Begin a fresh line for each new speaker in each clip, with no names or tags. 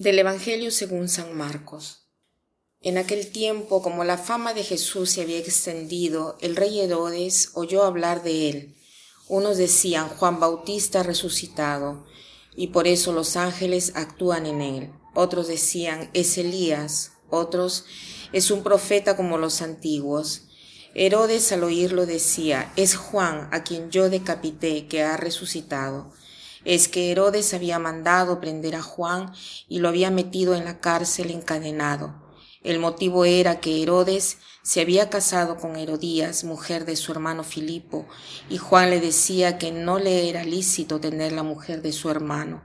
Del Evangelio según San Marcos. En aquel tiempo, como la fama de Jesús se había extendido, el rey Herodes oyó hablar de él. Unos decían Juan Bautista resucitado, y por eso los ángeles actúan en él. Otros decían es Elías, otros es un profeta como los antiguos. Herodes al oírlo decía es Juan a quien yo decapité que ha resucitado es que Herodes había mandado prender a Juan y lo había metido en la cárcel encadenado. El motivo era que Herodes se había casado con Herodías, mujer de su hermano Filipo, y Juan le decía que no le era lícito tener la mujer de su hermano.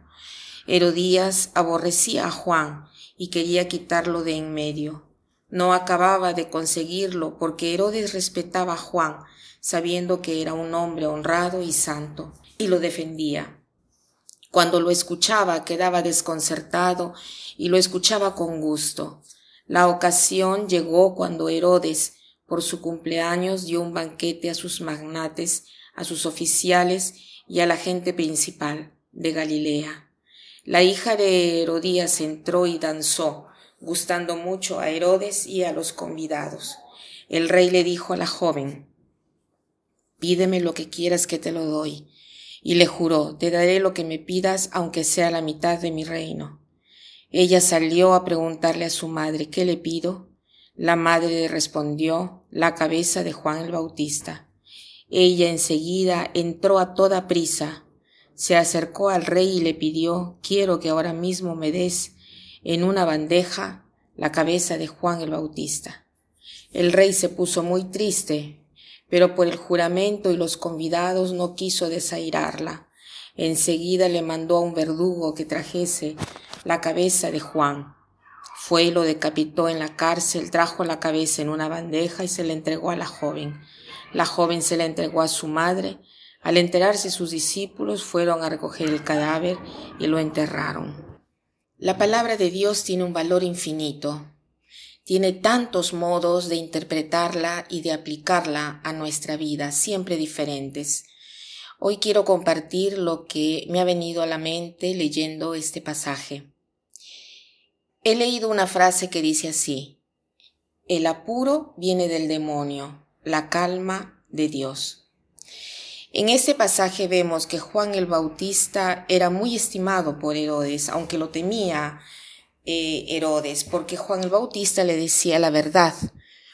Herodías aborrecía a Juan y quería quitarlo de en medio. No acababa de conseguirlo porque Herodes respetaba a Juan, sabiendo que era un hombre honrado y santo, y lo defendía. Cuando lo escuchaba quedaba desconcertado y lo escuchaba con gusto. La ocasión llegó cuando Herodes, por su cumpleaños, dio un banquete a sus magnates, a sus oficiales y a la gente principal de Galilea. La hija de Herodías entró y danzó, gustando mucho a Herodes y a los convidados. El rey le dijo a la joven, Pídeme lo que quieras que te lo doy y le juró, te daré lo que me pidas, aunque sea la mitad de mi reino. Ella salió a preguntarle a su madre, ¿qué le pido? La madre le respondió, la cabeza de Juan el Bautista. Ella enseguida entró a toda prisa, se acercó al rey y le pidió, quiero que ahora mismo me des en una bandeja la cabeza de Juan el Bautista. El rey se puso muy triste, pero por el juramento y los convidados no quiso desairarla. Enseguida le mandó a un verdugo que trajese la cabeza de Juan. Fue lo decapitó en la cárcel, trajo la cabeza en una bandeja y se la entregó a la joven. La joven se la entregó a su madre. Al enterarse sus discípulos fueron a recoger el cadáver y lo enterraron. La palabra de Dios tiene un valor infinito tiene tantos modos de interpretarla y de aplicarla a nuestra vida, siempre diferentes. Hoy quiero compartir lo que me ha venido a la mente leyendo este pasaje. He leído una frase que dice así, el apuro viene del demonio, la calma de Dios. En este pasaje vemos que Juan el Bautista era muy estimado por Herodes, aunque lo temía eh, Herodes, porque Juan el Bautista le decía la verdad.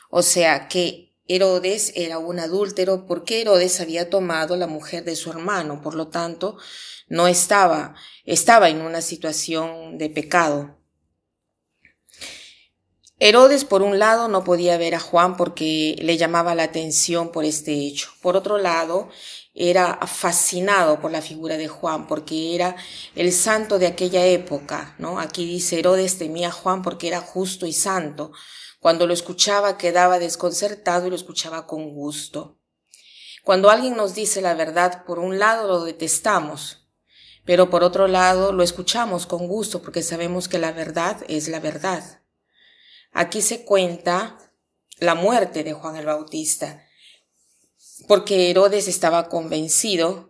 O sea que Herodes era un adúltero porque Herodes había tomado la mujer de su hermano, por lo tanto, no estaba, estaba en una situación de pecado. Herodes, por un lado, no podía ver a Juan porque le llamaba la atención por este hecho. Por otro lado, era fascinado por la figura de Juan porque era el santo de aquella época, ¿no? Aquí dice Herodes temía a Juan porque era justo y santo. Cuando lo escuchaba quedaba desconcertado y lo escuchaba con gusto. Cuando alguien nos dice la verdad, por un lado lo detestamos, pero por otro lado lo escuchamos con gusto porque sabemos que la verdad es la verdad. Aquí se cuenta la muerte de Juan el Bautista porque Herodes estaba convencido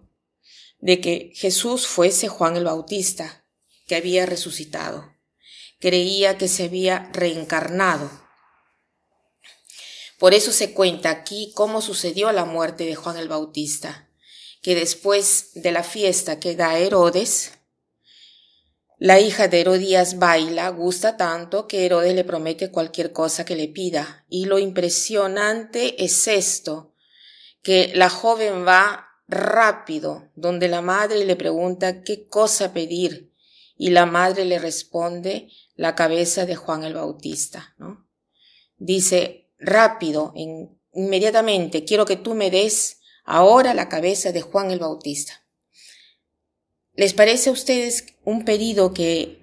de que Jesús fuese Juan el Bautista, que había resucitado. Creía que se había reencarnado. Por eso se cuenta aquí cómo sucedió la muerte de Juan el Bautista, que después de la fiesta que da Herodes, la hija de Herodías baila, gusta tanto que Herodes le promete cualquier cosa que le pida. Y lo impresionante es esto, que la joven va rápido, donde la madre le pregunta qué cosa pedir y la madre le responde la cabeza de Juan el Bautista. Dice, rápido, inmediatamente, quiero que tú me des ahora la cabeza de Juan el Bautista. ¿Les parece a ustedes un pedido que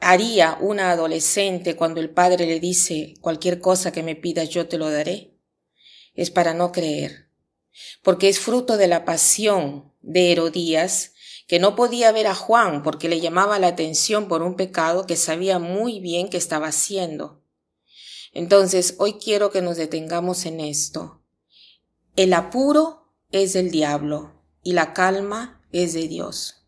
haría una adolescente cuando el padre le dice cualquier cosa que me pidas yo te lo daré? es para no creer, porque es fruto de la pasión de Herodías, que no podía ver a Juan porque le llamaba la atención por un pecado que sabía muy bien que estaba haciendo. Entonces, hoy quiero que nos detengamos en esto. El apuro es del diablo y la calma es de Dios.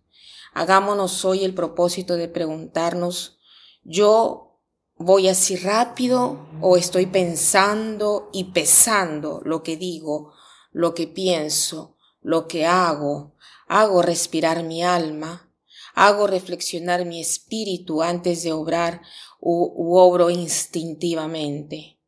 Hagámonos hoy el propósito de preguntarnos, ¿yo voy así rápido o estoy pensando y pesando lo que digo, lo que pienso, lo que hago? ¿Hago respirar mi alma? ¿Hago reflexionar mi espíritu antes de obrar u, obro instintivamente?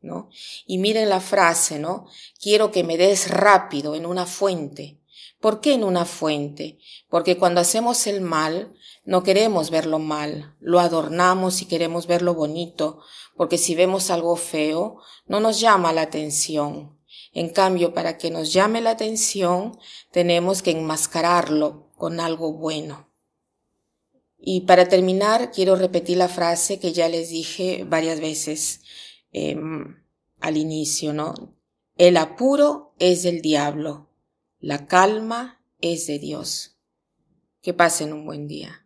¿No? Y miren la frase, ¿no? Quiero que me des rápido en una fuente. ¿Por qué en una fuente? Porque cuando hacemos el mal, no queremos verlo mal, lo adornamos y queremos verlo bonito, porque si vemos algo feo, no nos llama la atención. En cambio, para que nos llame la atención, tenemos que enmascararlo con algo bueno. Y para terminar, quiero repetir la frase que ya les dije varias veces em, al inicio, ¿no? El apuro es del diablo, la calma es de Dios. Que pasen un buen día.